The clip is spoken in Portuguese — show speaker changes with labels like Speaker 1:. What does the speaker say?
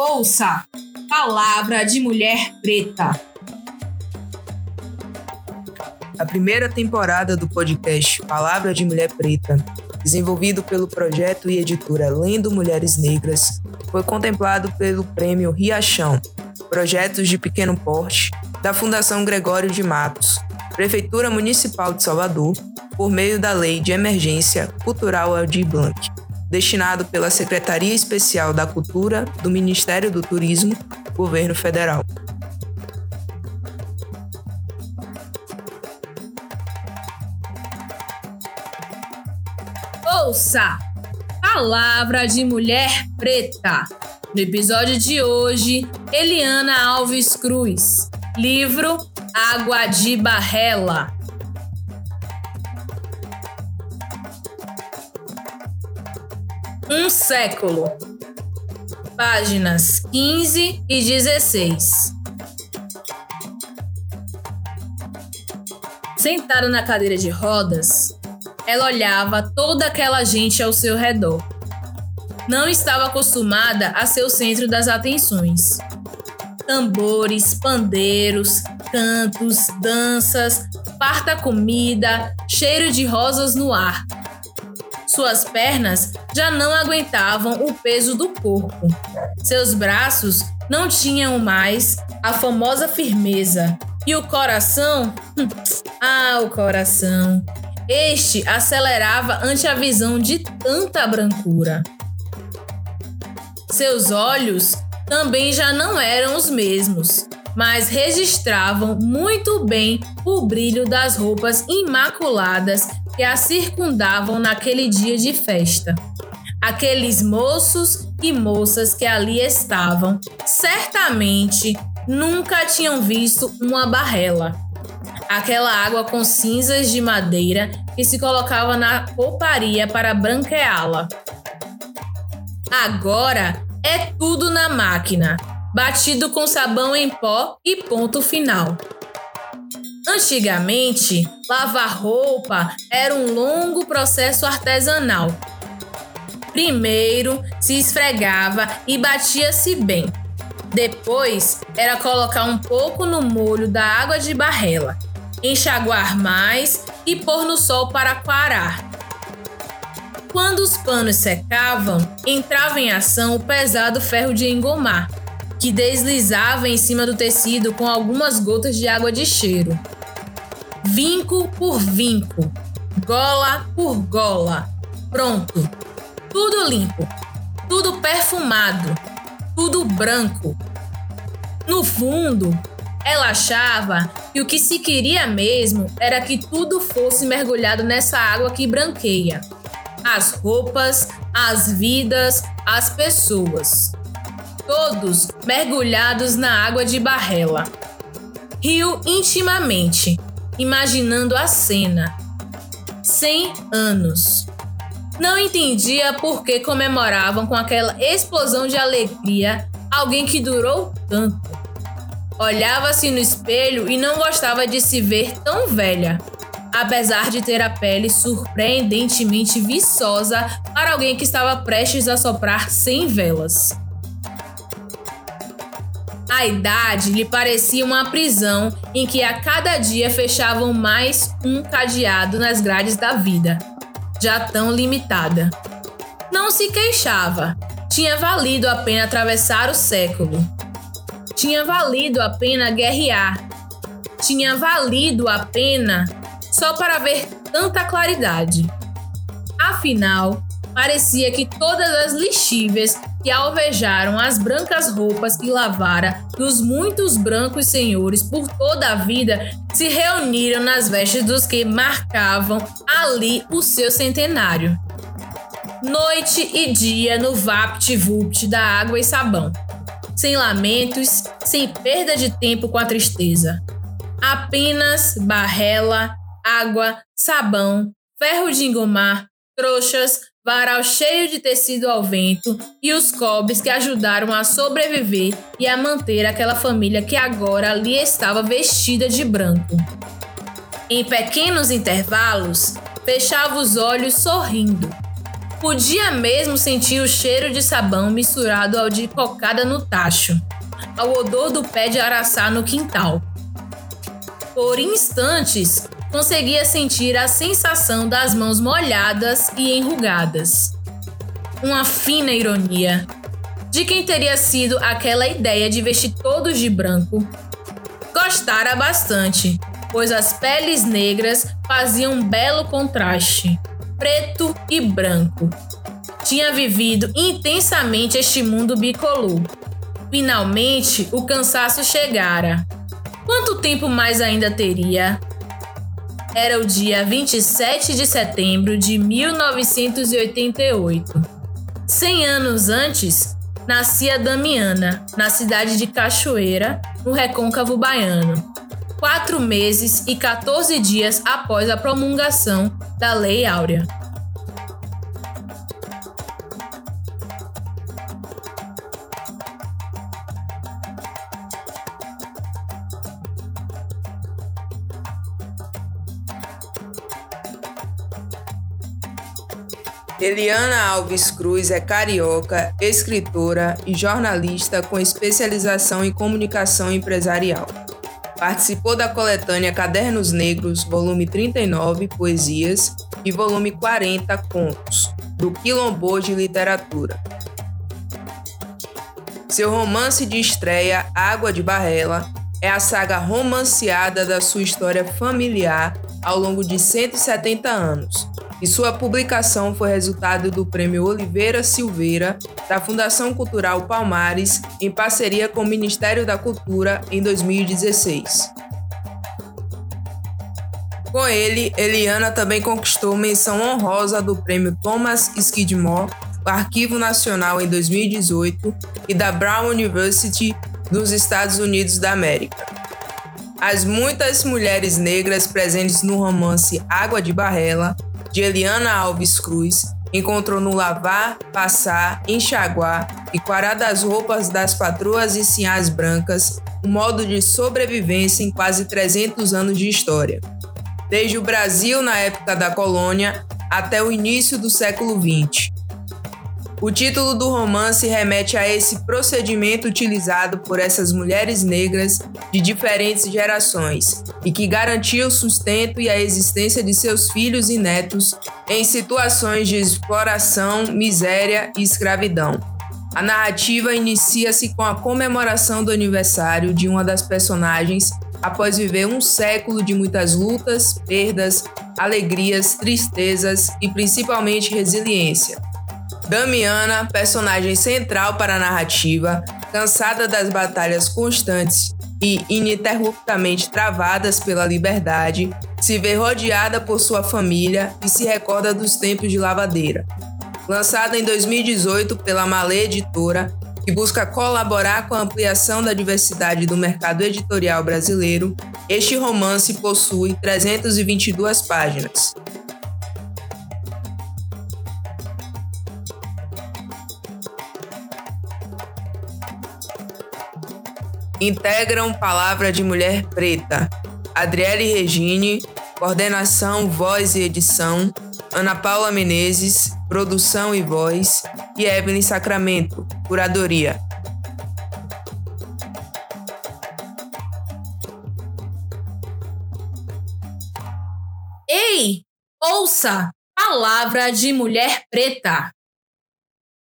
Speaker 1: Ouça Palavra de Mulher Preta.
Speaker 2: A primeira temporada do podcast Palavra de Mulher Preta, desenvolvido pelo projeto e editora Lendo Mulheres Negras, foi contemplado pelo Prêmio Riachão, Projetos de Pequeno Porte, da Fundação Gregório de Matos, Prefeitura Municipal de Salvador, por meio da Lei de Emergência Cultural Aldir Blanc destinado pela Secretaria Especial da Cultura do Ministério do Turismo, Governo Federal.
Speaker 1: Ouça! Palavra de Mulher Preta. No episódio de hoje, Eliana Alves Cruz. Livro Água de Barrela. Um século. Páginas 15 e 16. Sentada na cadeira de rodas, ela olhava toda aquela gente ao seu redor. Não estava acostumada a ser o centro das atenções. Tambores, pandeiros, cantos, danças, farta comida, cheiro de rosas no ar suas pernas já não aguentavam o peso do corpo. Seus braços não tinham mais a famosa firmeza. E o coração? Hum, ah, o coração! Este acelerava ante a visão de tanta brancura. Seus olhos também já não eram os mesmos, mas registravam muito bem o brilho das roupas imaculadas que a circundavam naquele dia de festa. Aqueles moços e moças que ali estavam, certamente nunca tinham visto uma barrela. Aquela água com cinzas de madeira que se colocava na rouparia para branqueá-la. Agora é tudo na máquina, batido com sabão em pó e ponto final. Antigamente, lavar roupa era um longo processo artesanal. Primeiro se esfregava e batia-se bem. Depois era colocar um pouco no molho da água de barrela, enxaguar mais e pôr no sol para quarar. Quando os panos secavam, entrava em ação o pesado ferro de engomar, que deslizava em cima do tecido com algumas gotas de água de cheiro vinco por vinco, gola por gola. Pronto. Tudo limpo, tudo perfumado, tudo branco. No fundo, ela achava que o que se queria mesmo era que tudo fosse mergulhado nessa água que branqueia. As roupas, as vidas, as pessoas. Todos mergulhados na água de barrela. Riu intimamente, imaginando a cena. Cem anos. Não entendia por que comemoravam com aquela explosão de alegria alguém que durou tanto. Olhava-se no espelho e não gostava de se ver tão velha, apesar de ter a pele surpreendentemente viçosa para alguém que estava prestes a soprar sem velas. A idade lhe parecia uma prisão em que a cada dia fechavam mais um cadeado nas grades da vida, já tão limitada. Não se queixava. Tinha valido a pena atravessar o século. Tinha valido a pena guerrear. Tinha valido a pena só para ver tanta claridade. Afinal, parecia que todas as lixíveis que alvejaram as brancas roupas que lavara dos muitos brancos senhores por toda a vida se reuniram nas vestes dos que marcavam ali o seu centenário. Noite e dia no vapt-vupt da água e sabão. Sem lamentos, sem perda de tempo com a tristeza. Apenas barrela, água, sabão, ferro de engomar, trouxas, varal cheio de tecido ao vento e os cobres que ajudaram a sobreviver e a manter aquela família que agora ali estava vestida de branco. Em pequenos intervalos, fechava os olhos sorrindo. Podia mesmo sentir o cheiro de sabão misturado ao de cocada no tacho, ao odor do pé de araçá no quintal. Por instantes, conseguia sentir a sensação das mãos molhadas e enrugadas. Uma fina ironia de quem teria sido aquela ideia de vestir todos de branco. Gostara bastante, pois as peles negras faziam um belo contraste preto e branco. Tinha vivido intensamente este mundo bicolor. Finalmente, o cansaço chegara. Quanto tempo mais ainda teria? Era o dia 27 de setembro de 1988. Cem anos antes, nascia Damiana, na cidade de Cachoeira, no recôncavo baiano quatro meses e 14 dias após a promulgação da Lei Áurea.
Speaker 2: Eliana Alves Cruz é carioca, escritora e jornalista com especialização em comunicação empresarial. Participou da coletânea Cadernos Negros, volume 39, Poesias, e volume 40, Contos, do Quilombo de Literatura. Seu romance de estreia, Água de Barrela, é a saga romanceada da sua história familiar ao longo de 170 anos, e sua publicação foi resultado do Prêmio Oliveira Silveira da Fundação Cultural Palmares em parceria com o Ministério da Cultura em 2016. Com ele, Eliana também conquistou menção honrosa do Prêmio Thomas Skidmore do Arquivo Nacional em 2018 e da Brown University dos Estados Unidos da América. As muitas mulheres negras presentes no romance Água de Barrela de Eliana Alves Cruz, encontrou no lavar, passar, enxaguar e quarar das roupas das patroas e sinhás brancas um modo de sobrevivência em quase 300 anos de história. Desde o Brasil na época da colônia até o início do século XX. O título do romance remete a esse procedimento utilizado por essas mulheres negras de diferentes gerações e que garantia o sustento e a existência de seus filhos e netos em situações de exploração, miséria e escravidão. A narrativa inicia-se com a comemoração do aniversário de uma das personagens após viver um século de muitas lutas, perdas, alegrias, tristezas e principalmente resiliência. Damiana, personagem central para a narrativa, cansada das batalhas constantes e ininterruptamente travadas pela liberdade, se vê rodeada por sua família e se recorda dos tempos de lavadeira. Lançada em 2018 pela Malê Editora, que busca colaborar com a ampliação da diversidade do mercado editorial brasileiro, este romance possui 322 páginas. Integram Palavra de Mulher Preta. Adriele Regine, coordenação, voz e edição. Ana Paula Menezes, produção e voz. E Evelyn Sacramento, curadoria.
Speaker 1: Ei, ouça! Palavra de Mulher Preta.